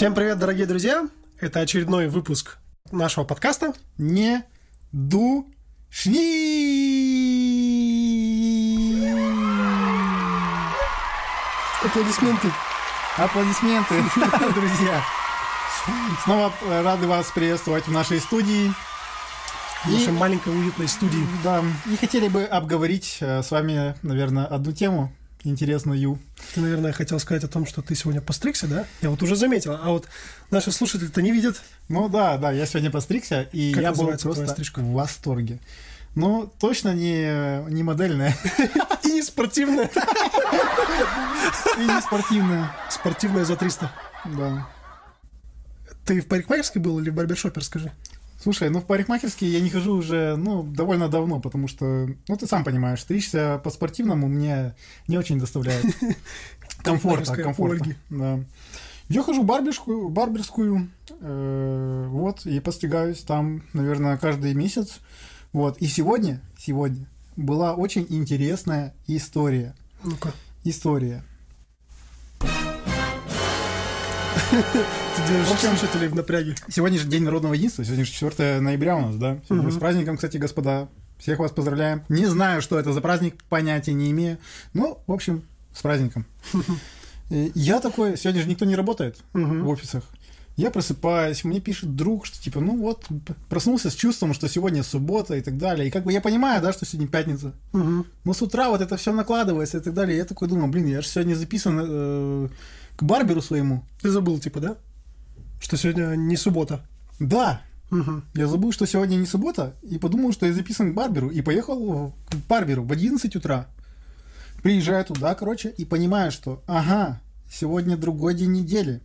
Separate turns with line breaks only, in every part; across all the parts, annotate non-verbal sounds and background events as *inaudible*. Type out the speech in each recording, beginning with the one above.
Всем привет, дорогие друзья! Это очередной выпуск нашего подкаста.
Не душни.
Аплодисменты.
Аплодисменты, *laughs* друзья. Снова рады вас приветствовать в нашей студии.
В нашей маленькой уютной студии.
Да, и хотели бы обговорить э, с вами, наверное, одну тему интересную.
Ты, наверное, хотел сказать о том, что ты сегодня постригся, да? Я вот уже заметил. А вот наши слушатели-то не видят.
Ну да, да, я сегодня постригся, и
Как
я был просто в восторге. Ну, точно не, не модельная *laughs*
И не спортивная.
и не спортивная.
Спортивная за 300.
Да.
Ты в парикмахерской был или в барбершопе, расскажи?
Слушай, ну в парикмахерские я не хожу уже, ну, довольно давно, потому что, ну, ты сам понимаешь, стричься по-спортивному мне не очень доставляет *laughs* комфорта, комфорта. Да. Я хожу в барберскую, барберскую, э, вот, и постригаюсь там, наверное, каждый месяц. Вот, и сегодня, сегодня была очень интересная история.
Ну-ка.
История. *laughs*
Ты держишь слушателей в напряге.
Сегодня же День народного единства, сегодня же 4 ноября у нас, да? С праздником, кстати, господа. Всех вас поздравляем. Не знаю, что это за праздник, понятия не имею. Ну, в общем, с праздником. И *laughs* Я такой, сегодня же никто не работает в офисах. Я просыпаюсь, мне пишет друг, что типа, ну вот, проснулся с чувством, что сегодня суббота и так далее. И как бы я понимаю, да, что сегодня пятница.
Мгм.
Но с утра вот это все накладывается и так далее. Я такой думаю, блин, я же сегодня записан э, к барберу своему.
Ты забыл, типа, да? Что сегодня не суббота.
Да,
Мгм.
Я забыл, что сегодня не суббота, и подумал, что я записан к барберу, и поехал к барберу в 11 утра. Приезжаю туда, короче, и понимаю, что, ага, сегодня другой день недели.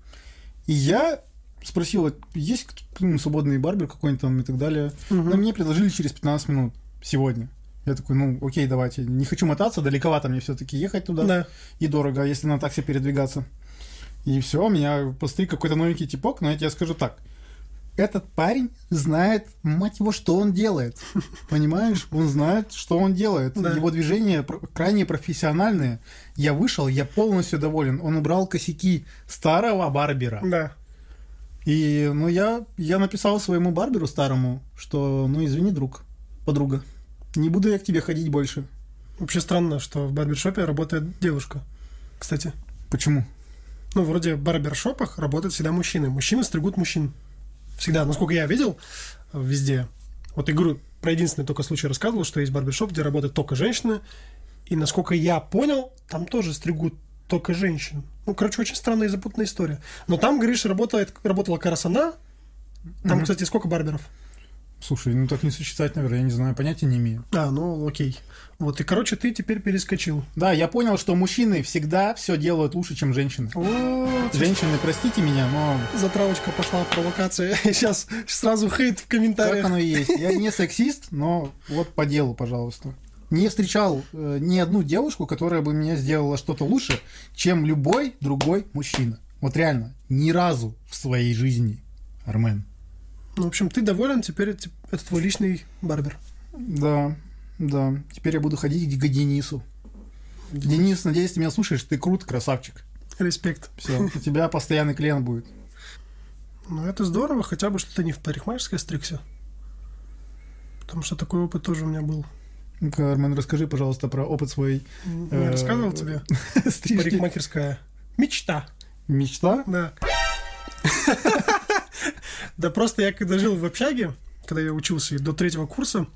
И я спросил, есть ну, свободный барбер какой-нибудь там и так далее.
Мгм.
Но мне предложили через 15 минут сегодня. Я такой, ну, окей, давайте. Не хочу мотаться, далековато мне все-таки ехать туда.
Да.
И дорого, если на такси передвигаться. И все, меня постриг какой-то новенький типок, но я тебе скажу так. Этот парень знает, мать его, что он делает. *laughs* Понимаешь? Он знает, что он делает.
Да.
Его движения крайне профессиональные. Я вышел, я полностью доволен. Он убрал косяки старого барбера.
Да.
И, ну, я, я написал своему барберу старому, что, ну, извини, друг, подруга, не буду я к тебе ходить больше.
Вообще странно, что в барбершопе работает девушка. Кстати.
Почему?
Ну, вроде в барбершопах работают всегда мужчины. Мужчины стригут мужчин. Всегда. Насколько я видел, э, везде. Вот игру про единственный только случай рассказывал, что есть барбершоп, где работают только женщины. И насколько я понял, там тоже стригут только женщин. Ну, короче, очень странная и запутанная история. Но там, говоришь, работает, работала она. Там,
Мгм.
кстати, сколько барберов?
Слушай, ну так не сосчитать, наверное, я не знаю, понятия не имею.
А, ну окей. Вот, и, короче, ты теперь перескочил.
Да, я понял, что мужчины всегда все делают лучше, чем женщины.
Вот,
Женщины, простите меня, но
затравочка пошла, провокация. *laughs* Сейчас сразу хейт в
так
комментариях.
оно и есть. Я не сексист, но вот по делу, пожалуйста. Не встречал э, ни одну девушку, которая бы меня сделала что-то лучше, чем любой другой мужчина. Вот реально, ни разу в своей жизни, Армен.
Ну, в общем, ты доволен, теперь это, это твой личный барбер.
Да, да. Теперь я буду ходить к Денису. Денис, надеюсь, ты меня слушаешь, ты крут, красавчик.
Респект.
Все, у тебя постоянный клиент будет.
Ну, это здорово, хотя бы, что ты не в парикмахерской стригся. Потому что такой опыт тоже у меня был.
Ну-ка, Армен, расскажи, пожалуйста, про опыт свой
Ну,
Э,
Я рассказывал тебе? *laughs* Парикмахерская. Мечта.
Мечта?
Да. *laughs* Да просто я когда жил в общаге, когда я учился и до третьего курса,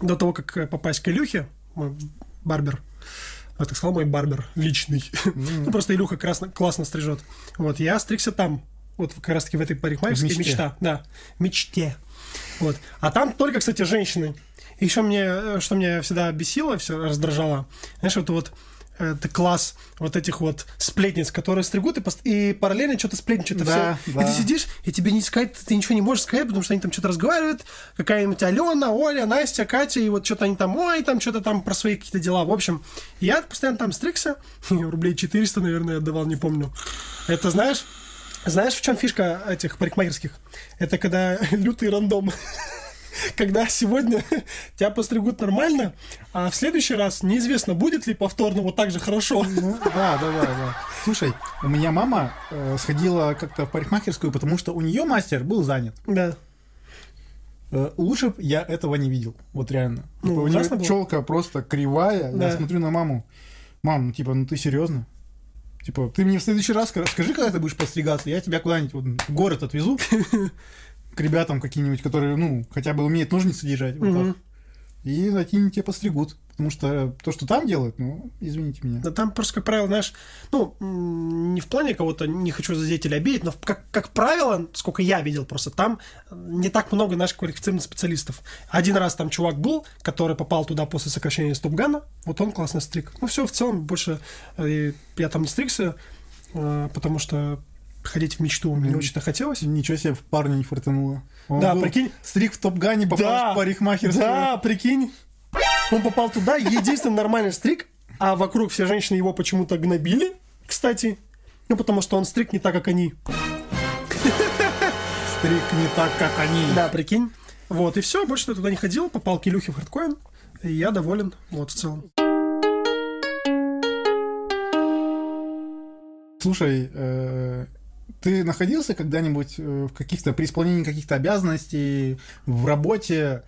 до того, как э, попасть к Илюхе, мой барбер, я так сказал, мой барбер личный. *laughs* Ну, просто Илюха красно- классно стрижет. Вот, я стригся там, вот как раз таки в этой парикмахерской
мечте.
мечта. Да, мечте. Вот. А там только, кстати, женщины. И еще мне, э, что меня всегда бесило, все раздражало, знаешь, вот вот это класс вот этих вот сплетниц, которые стригут и, пост- и параллельно что-то сплетничают.
Да,
всё.
да.
И ты сидишь, и тебе не сказать, ты ничего не можешь сказать, потому что они там что-то разговаривают, какая-нибудь Алена, Оля, Настя, Катя, и вот что-то они там, ой, там что-то там про свои какие-то дела. В общем, я постоянно там стригся, *laughs* рублей 400, наверное, отдавал, не помню. Это знаешь, знаешь, в чем фишка этих парикмахерских? Это когда *laughs* лютый рандом. *laughs* когда сегодня *laughs* тебя постригут нормально, а в следующий раз неизвестно, будет ли повторно вот так же хорошо.
Ну, да, да, да, да. Слушай, у меня мама э, сходила как-то в парикмахерскую, потому что у нее мастер был занят.
Да.
Э, лучше бы я этого не видел. Вот реально.
Ну,
Типа, у нее
было.
челка просто кривая.
Да.
Я смотрю на маму. Мам, ну типа, ну ты серьезно? Типа, ты мне в следующий раз ска- скажи, когда ты будешь постригаться, я тебя куда-нибудь вот в город отвезу *laughs* к ребятам каким-нибудь, которые, ну, хотя бы умеют ножницы держать в руках.
Мгм.
И они тебя постригут. Потому что то, что там делают, ну, извините меня.
Да там просто, как правило, знаешь, ну, не в плане кого-то, не хочу задеть или обидеть, но как, как правило, сколько я видел просто, там не так много наших квалифицированных специалистов. Один раз там чувак был, который попал туда после сокращения стопгана, вот он классно стриг. Ну, все, в целом, больше э, я там не стригся, э, потому что ходить в мечту мне очень-то хотелось.
Ничего себе, в парня не фартануло. Он
Да,
был
прикинь.
Стриг в Топ-Гане, попал
Да,
в парикмахерскую.
Да, прикинь. Он попал туда, единственный нормальный стриг, а вокруг все женщины его почему-то гнобили, кстати. Ну, потому что он стриг не так, как они. *laughs*
Стриг не так, как они.
Да, прикинь. Вот, и все, больше я туда не ходил, попал к Илюхе в хардкоин, и я доволен, вот, в целом.
Слушай, э, ты находился когда-нибудь э, в каких-то при исполнении каких-то обязанностей в работе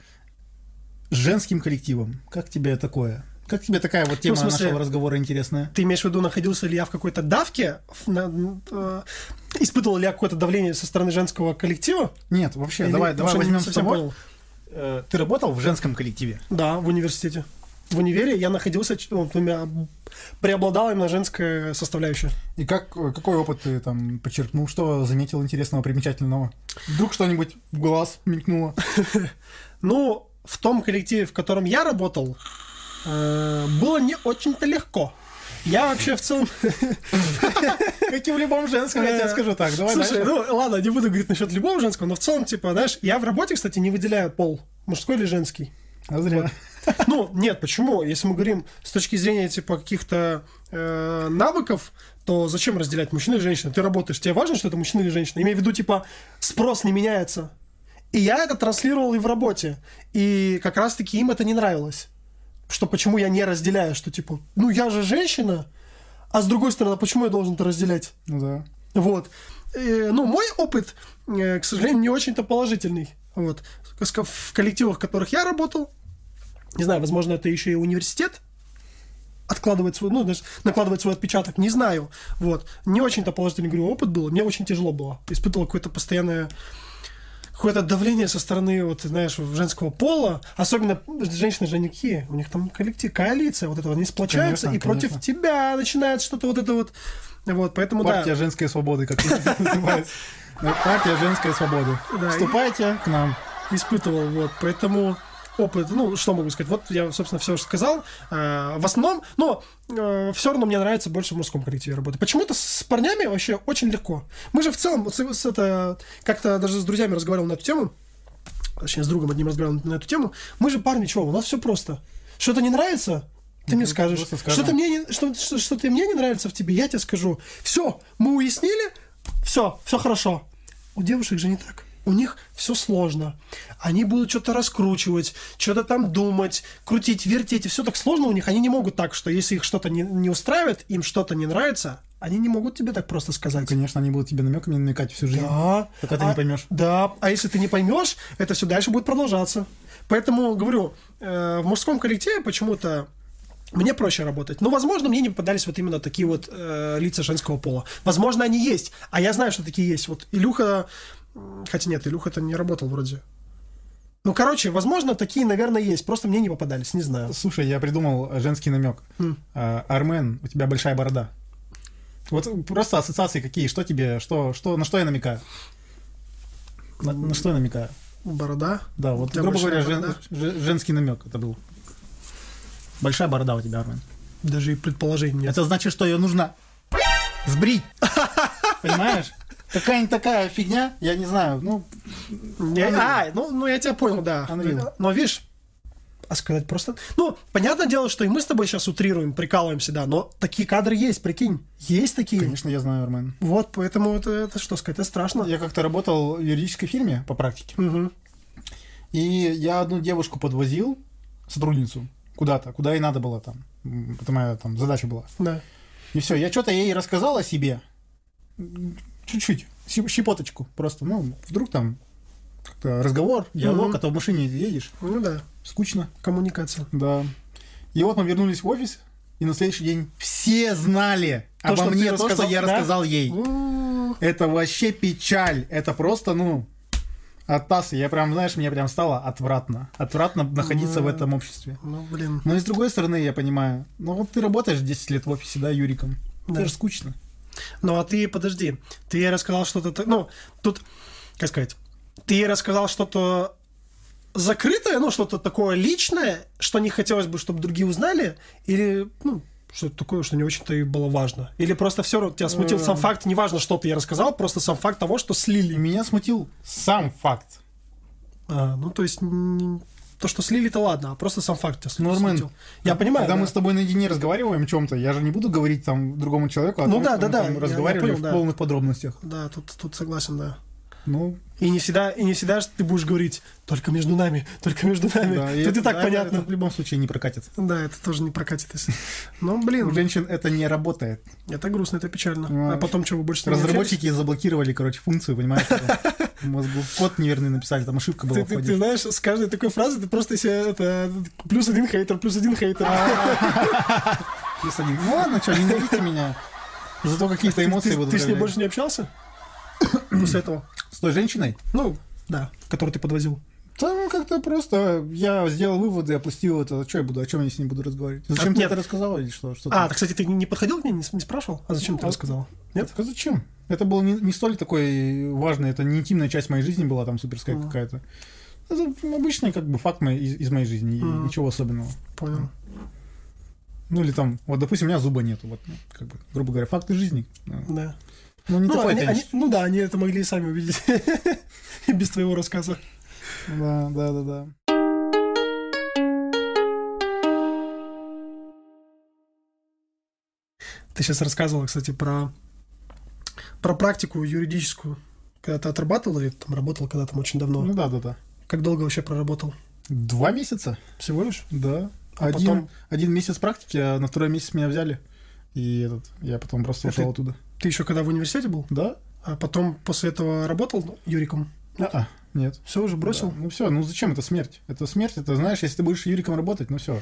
с женским коллективом? Как тебе такое? Как тебе такая вот тема
Ну, смысле-
нашего разговора интересная?
Ты имеешь в виду, находился ли я в какой-то давке, на- э, испытывал ли я какое-то давление со стороны женского коллектива?
Нет, вообще,
Или-
давай, давай возьмем с
совсем
тобой.
понял.
Э, Ты работал в женском коллективе?
Да, в университете. В универе я находился, ну, у меня преобладала именно женская составляющая.
И как, э, какой опыт ты там подчеркнул? Что заметил интересного, примечательного? Вдруг что-нибудь в глаз мелькнуло? *laughs*
Ну, в том коллективе, в котором я работал, э, было не очень-то легко. Я вообще в целом... *laughs*
Как и в любом женском, я тебе скажу так. Давай
Слушай, ну ладно, не буду говорить насчет любого женского, но в целом, типа, знаешь, я в работе, кстати, не выделяю пол, мужской или женский.
А зря.
Ну, нет, почему? Если мы говорим с точки зрения, типа, каких-то э, навыков, то зачем разделять мужчину и женщину? Ты работаешь, тебе важно, что это мужчина или женщина? Имею в виду, типа, спрос не меняется. И я это транслировал и в работе. И как раз-таки им это не нравилось. Что почему я не разделяю, что типа, ну я же женщина, а с другой стороны, почему я должен это разделять?
Ну да.
Вот. Э, ну, мой опыт, э, к сожалению, не очень-то положительный. Вот. В коллективах, в которых я работал, не знаю, возможно, это еще и университет откладывает свой, ну, даже накладывает свой отпечаток, не знаю. Вот. Не очень-то положительный, говорю, опыт был. Мне очень тяжело было. Испытывал какое-то постоянное какое-то давление со стороны, вот, знаешь, женского пола, особенно женщины же они какие, у них там коллектив, коалиция, вот это вот, они сплочаются
Конечно,
и против
конечно.
тебя начинают что-то вот это вот, вот, поэтому
Партия
да.
женской свободы, как *laughs* называется. Партия женской свободы. Вступайте к нам.
испытывал, вот, поэтому опыт, ну, что могу сказать, вот я, собственно, все уже сказал, Э, в основном, но все равно мне нравится больше в мужском коллективе работать. Почему-то с парнями вообще очень легко. Мы же в целом, с, с это, как-то даже с друзьями разговаривал на эту тему, точнее, с другом одним разговаривал на эту тему, мы же парни, чего, у нас все просто. Что-то не нравится, ты мне скажешь. Что-то мне не, что, что, что-то мне не нравится в тебе, я тебе скажу. Все, мы уяснили, все, все хорошо. У девушек же не так. У них все сложно. Они будут что-то раскручивать, что-то там думать, крутить, вертеть. И все так сложно у них. Они не могут так, что если их что-то не, не устраивает, им что-то не нравится, они не могут тебе так просто сказать.
Конечно, они будут тебе намеками намекать всю жизнь.
Да.
Пока ты
А-
не поймешь.
Да, а если ты не поймешь, это все дальше будет продолжаться. Поэтому, говорю, э, в мужском коллективе почему-то мне проще работать. Но, возможно, мне не попадались вот именно такие вот э, лица женского пола. Возможно, они есть. А я знаю, что такие есть. Вот Илюха... Хотя нет, Илюха-то не работал вроде. Ну, короче, возможно, такие, наверное, есть. Просто мне не попадались, не знаю.
Слушай, я придумал женский намек.
М.
А, Армен, у тебя большая борода. Вот просто ассоциации какие, что тебе, что, что, на что я намекаю? На, на что я намекаю?
Борода.
Да, вот, грубо говоря, жен-
борода?
же- женский намек это был. Большая борода у тебя, Армен.
Даже и предположений нет.
Это значит, что ее нужно сбрить. *laughs* Понимаешь? Какая-нибудь такая фигня, я не знаю, ну, Unreal.
а, ну, ну я тебя понял, да.
Unreal.
Но видишь, а сказать просто... Ну, понятное дело, что и мы с тобой сейчас утрируем, прикалываемся, да, но такие кадры есть, прикинь. Есть такие.
конечно, я знаю, Армен.
Вот, поэтому это, это что сказать, это страшно.
Я как-то работал в юридической фирме по практике.
Мгм.
И я одну девушку подвозил, сотрудницу, куда-то, куда ей надо было там. Это моя там задача была.
Да.
И все, я что-то ей рассказал о себе. Чуть-чуть, щеп- щепоточку просто. Ну, вдруг там разговор, диалог,
Мгм.
а то в машине едешь,
Ну да,
скучно.
коммуникация.
Да. И вот мы вернулись в офис, и на следующий день все знали
То,
обо мне то, что я
да?
рассказал ей. Это вообще печаль. Это просто, ну, от тассы. Я прям, знаешь, мне прям стало отвратно. Отвратно находиться в
Да.
этом обществе.
Ну, блин.
Но и с другой стороны, я понимаю, ну вот ты работаешь 10 лет в офисе, да, Юриком.
Да.
Это же скучно.
Ну, а ты, подожди, ты ей рассказал что-то... Ну, тут, как сказать, ты ей рассказал что-то закрытое, ну, что-то такое личное, что не хотелось бы, чтобы другие узнали, или, ну, что-то такое, что не очень-то и было важно? Или просто все равно тебя смутил сам
Эм.
факт, неважно, что ты ей рассказал, просто сам факт того, что слили.
меня смутил сам факт.
А, ну, то есть, то, что слили-то ладно, а просто сам факт тебя
Ну, Армен.
Я понимаю,
Когда
да.
мы с тобой наедине разговариваем о чем-то, я же не буду говорить там другому человеку, а
Ну
том,
да, да, да,
там
я-
разговаривали
я понял,
в
да.
полных подробностях.
Да, тут, тут согласен, да.
Ну,
И не всегда, и не всегда ты будешь говорить только между нами, только между нами.
да, и
Тут и
это-
так
да,
понятно.
Это в любом случае не прокатит.
Да, это тоже не прокатит. если- Ну,
У
блин,
женщин это не работает.
это грустно, это печально.
Понимаешь?
А потом вы больше
Разработчики заблокировали, короче, функцию, понимаешь? *laughs* мозгу код неверный написали, там ошибка была
Ты, ты- ты знаешь, с каждой такой фразы ты просто себе это плюс один хейтер, плюс один хейтер. *laughs*
Плюс один. Ну ладно, что, ненавидите меня. Зато какие-то
Ты-
эмоции будут
ты с ней больше не общался *coughs* после этого?
С той женщиной?
Ну, да, которую ты подвозил.
Да, ну, как-то просто я сделал выводы, опустил это. Что я буду, о чем я с ней буду разговаривать? Зачем
А,
ты
нет.
это рассказал или что? что
А, так, кстати, ты не подходил к ней, не, спрашивал? А зачем ты
А-
рассказал? Нет?
Так а зачем? Это было не, не столь такой важный, это не интимная часть моей жизни была там суперская
Мгм.
какая-то. Это обычный как бы факт моей- из, из моей жизни,
Мгм.
ничего особенного.
Понял.
Ну или там, вот допустим, у меня зуба нету, вот, ну, как бы, грубо говоря, факты жизни.
Да.
Ну, не
Ну,
такой,
они- они- ну да, они это могли и сами увидеть. *laughs* Без твоего рассказа.
Да, да, да, да.
Ты сейчас рассказывал, кстати, про, про практику юридическую. Когда ты отрабатывал или там работал когда там очень давно?
Ну да, да, да.
Как долго вообще проработал?
Два месяца?
Всего лишь?
Да.
А
один,
потом-
один месяц практики, а на второй месяц меня взяли. И этот, я потом просто
Это-
ушел оттуда.
Ты еще когда в университете был?
Да?
А потом после этого работал Юриком?
А, нет.
Все уже бросил?
Да. Ну все, ну зачем? Это смерть. Это смерть, это знаешь, если ты будешь Юриком работать, ну все.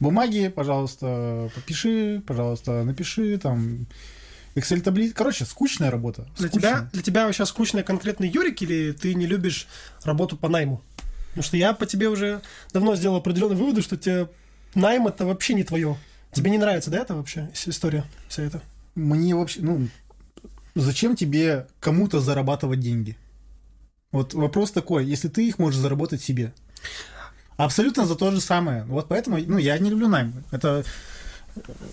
Бумаги, пожалуйста, подпиши, пожалуйста, напиши, там, Excel таблицы. Короче, скучная работа.
Для
скучная.
тебя, для тебя вообще скучный конкретный Юрик или ты не любишь работу по найму? Потому что я по тебе уже давно сделал определенные выводы, что тебе найм это вообще не твое. Тебе не нравится, да, это вообще ис- история вся эта?
Мне вообще, ну, зачем тебе кому-то зарабатывать деньги? Вот вопрос такой, если ты их можешь заработать себе. Абсолютно за то же самое. Вот поэтому, ну, я не люблю найм. Это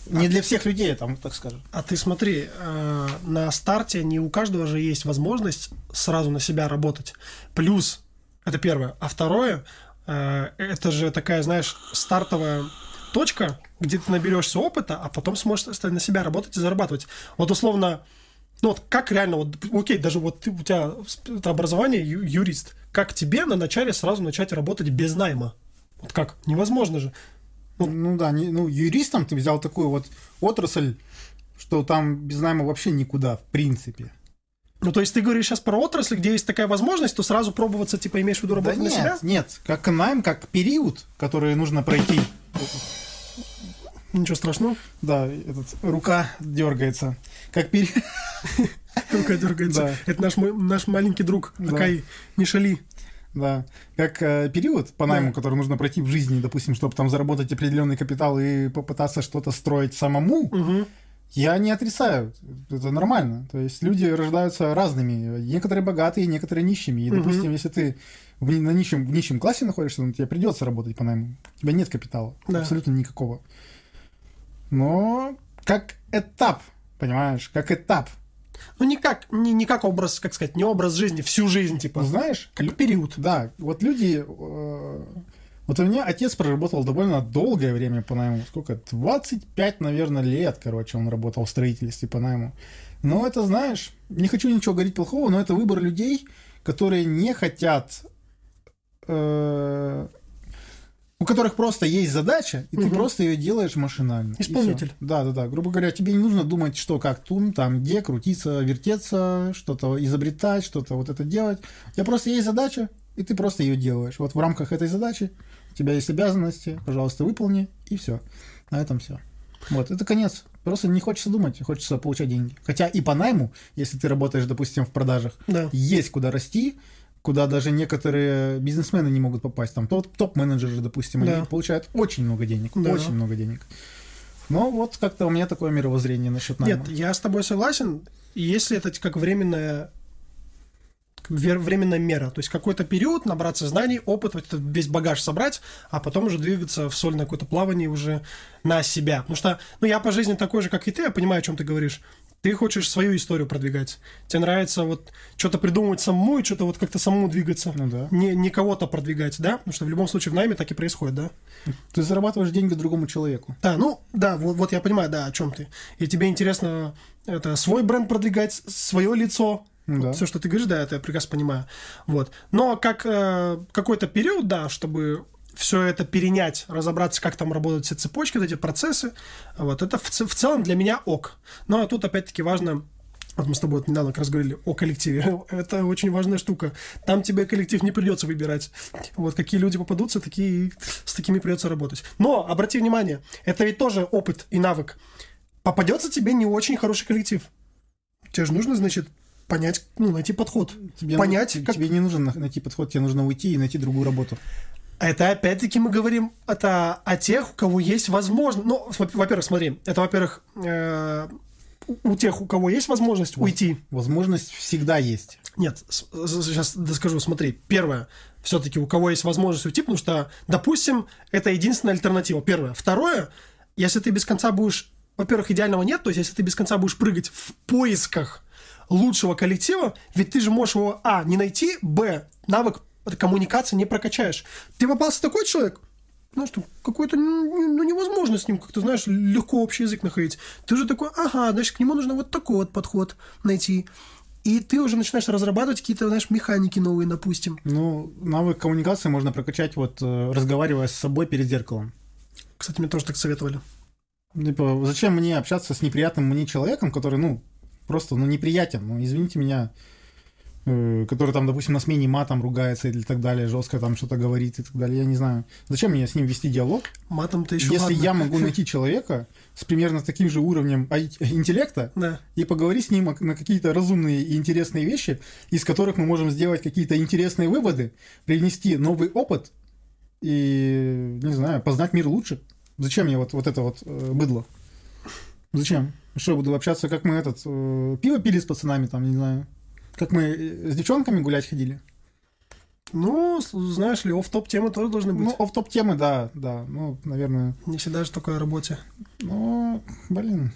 не для всех людей, там, так скажем.
А ты смотри, э, на старте не у каждого же есть возможность сразу на себя работать. Плюс, это первое. А второе, э, это же такая, знаешь, стартовая точка, где ты наберешься опыта, а потом сможешь на себя работать и зарабатывать. Вот условно, ну вот как реально, вот, окей, даже вот ты, у тебя это образование ю- юрист, как тебе на начале сразу начать работать без найма? Вот как? Невозможно же.
Ну, ну да, не- ну, юристом ты взял такую вот отрасль, что там без найма вообще никуда, в принципе.
Ну, то есть ты говоришь сейчас про отрасль, где есть такая возможность, то сразу пробоваться, типа, имеешь в виду работать
да
на
нет,
себя?
нет, как найм, как период, который нужно пройти.
Ничего страшного.
Да, этот, рука дергается. Как период. *laughs*
Рука дергается. *laughs* Это наш, мой- наш маленький друг. Акай, не шали.
Да, как э, период по найму,
Да.
который нужно пройти в жизни, допустим, чтобы там заработать определенный капитал и попытаться что-то строить самому,
Угу.
я не отрицаю. Это нормально. То есть люди рождаются разными. Некоторые богатые, некоторые нищими. И, допустим, если ты в, на нищем, в нищем классе находишься, ну, тебе придется работать по найму. У тебя нет капитала.
Да.
Абсолютно никакого. Но как этап, понимаешь, как этап.
Ну, не как, не, не как образ, как сказать, не образ жизни, всю жизнь, типа.
Знаешь,
Как период.
Да, вот люди... э, Вот у меня отец проработал довольно долгое время по найму. Сколько? 25, наверное, лет, короче, он работал в строительстве по найму. Но это, знаешь, не хочу ничего говорить плохого, но это выбор людей, которые не хотят э, у которых просто есть задача, и ты
Мгм.
просто ее делаешь машинально.
Исполнитель.
Да, да, да. Грубо говоря, тебе не нужно думать, что как тун, там, где крутиться, вертеться, что-то изобретать, что-то вот это делать. У тебя просто есть задача, и ты просто ее делаешь. Вот в рамках этой задачи у тебя есть обязанности, пожалуйста, выполни, и все. На этом все. Вот, это конец. Просто не хочется думать, хочется получать деньги. Хотя и по найму, если ты работаешь, допустим, в продажах,
Да.
есть куда расти, куда даже некоторые бизнесмены не могут попасть. Там топ- топ-менеджеры, допустим,
Да.
они получают очень много денег.
Да.
Очень много денег. Но вот как-то у меня такое мировоззрение насчет найма.
Нет, я с тобой согласен. Если это как временная временная мера, то есть какой-то период набраться знаний, опыт, вот этот весь багаж собрать, а потом уже двигаться в сольное какое-то плавание уже на себя. Потому что, ну, я по жизни такой же, как и ты, я понимаю, о чем ты говоришь. Ты хочешь свою историю продвигать. Тебе нравится вот что-то придумывать самому и что-то вот как-то самому двигаться.
Ну да.
Не, не кого-то продвигать, да? Потому что в любом случае в найме так и происходит, да?
Ты зарабатываешь деньги другому человеку.
Да, ну, да, вот, вот я понимаю, да, о чем ты. И тебе интересно это свой бренд продвигать, свое лицо.
Ну да.
Все, что ты говоришь, да, это я прекрасно понимаю. Вот. Но как э, какой-то период, да, чтобы все это перенять, разобраться, как там работают все цепочки, вот эти процессы, вот, это в, в целом для меня ок. Но тут опять-таки важно вот мы с тобой вот недавно как раз говорили о коллективе. *laughs* Это очень важная штука. Там тебе коллектив не придется выбирать. Вот какие люди попадутся, такие с такими придется работать. Но обрати внимание, это ведь тоже опыт и навык. Попадется тебе не очень хороший коллектив. Тебе же нужно, значит, понять, ну, найти подход.
Тебе,
понять,
тебе,
как...
тебе не нужно на- найти подход, тебе нужно уйти и найти другую работу.
Это опять-таки мы говорим это о тех, у кого есть возможность. Ну, во- во-первых, смотри, это, во-первых, э, у у тех, у кого есть возможность уйти.
Возможность всегда есть.
Нет, сейчас доскажу, смотри. Первое, все-таки у кого есть возможность уйти, потому что, допустим, это единственная альтернатива. Первое. Второе, если ты без конца будешь, во-первых, идеального нет, то есть если ты без конца будешь прыгать в поисках лучшего коллектива, ведь ты же можешь его, а, не найти, б, навык коммуникации не прокачаешь. Ты попался такой человек, знаешь, там какой-то, ну, невозможно с ним как-то, знаешь, легко общий язык находить. Ты же такой, ага, значит, к нему нужно вот такой вот подход найти. И ты уже начинаешь разрабатывать какие-то, знаешь, механики новые, допустим.
Ну, навык коммуникации можно прокачать, вот э, разговаривая с собой перед зеркалом.
Кстати, мне тоже так советовали.
Типа, зачем мне общаться с неприятным мне человеком, который, ну, просто, ну, неприятен, ну, извините меня, который там, допустим, на смене матом ругается или так далее, жестко там что-то говорит и так далее, я не знаю. Зачем мне с ним вести диалог,
Матом-то еще
если
ладно.
я могу *laughs* найти человека с примерно таким же уровнем интеллекта
Да.
и поговорить с ним на какие-то разумные и интересные вещи, из которых мы можем сделать какие-то интересные выводы, привнести новый опыт и, не знаю, познать мир лучше. Зачем мне вот, вот это вот э, быдло? Зачем? Что, буду общаться, как мы этот, э, пиво пили с пацанами, там, не знаю, как мы э, с девчонками гулять ходили?
Ну, знаешь ли, оф топ темы тоже должны быть.
Ну, оф-топ темы, да, да, ну, наверное,
Не всегда же только о работе.
Ну, блин.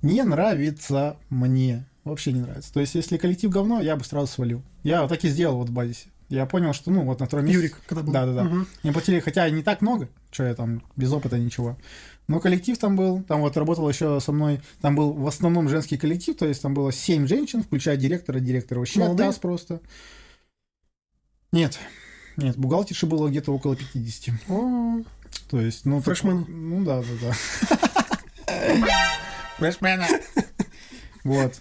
Не нравится мне. Вообще не нравится. То есть, если коллектив говно, я бы сразу свалил. Я вот так и сделал вот в базисе. Я понял, что, ну, вот на втором месте...
Юрик, когда был.
Да, да, да.
Мгм.
Мне платили, хотя не так много, что я там без опыта ничего. Но коллектив там был, там вот работал еще со мной, там был в основном женский коллектив, то есть там было 7 женщин, включая директора, директора вообще
Молодые?
оттас просто. Нет, нет, бухгалтерши было где-то около 50.
О,
То есть, ну... так-
Фрешмены.
Ну да, да, да. *laughs* Фрешмены. Вот.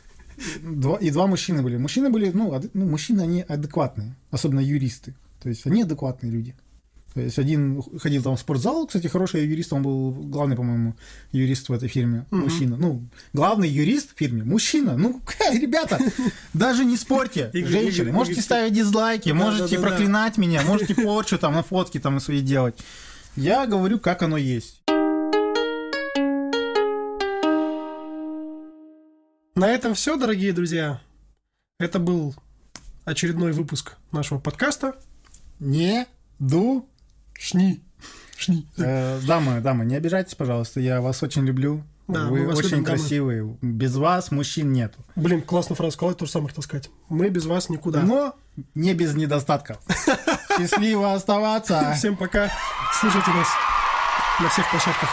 Два, и два мужчины были. Мужчины были, ну, ад- ну, мужчины, они адекватные, особенно юристы. То есть они адекватные люди. То есть один ходил там в спортзал, кстати, хороший юрист, он был главный, по-моему, юрист в этой фирме,
Мгм.
мужчина. Ну, главный юрист в фирме, мужчина. Ну, *laughs* ребята, даже не спорьте, *laughs* женщины. Можете ставить дизлайки, можете проклинать меня, *laughs* можете порчу там на фотки там свои делать. Я говорю, как оно есть.
На этом все, дорогие друзья. Это был очередной выпуск нашего подкаста.
Не ду.
Шни. Шни.
Э, дамы, дамы, не обижайтесь, пожалуйста, я вас очень люблю.
Да,
Вы очень
любим, дамы.
красивые. Без вас мужчин нету.
Блин, классную фразу сказал, я тоже самое хотел сказать. Мы без вас никуда.
Но не без недостатков. *laughs* Счастливо оставаться.
Всем пока. Слушайте нас на всех площадках.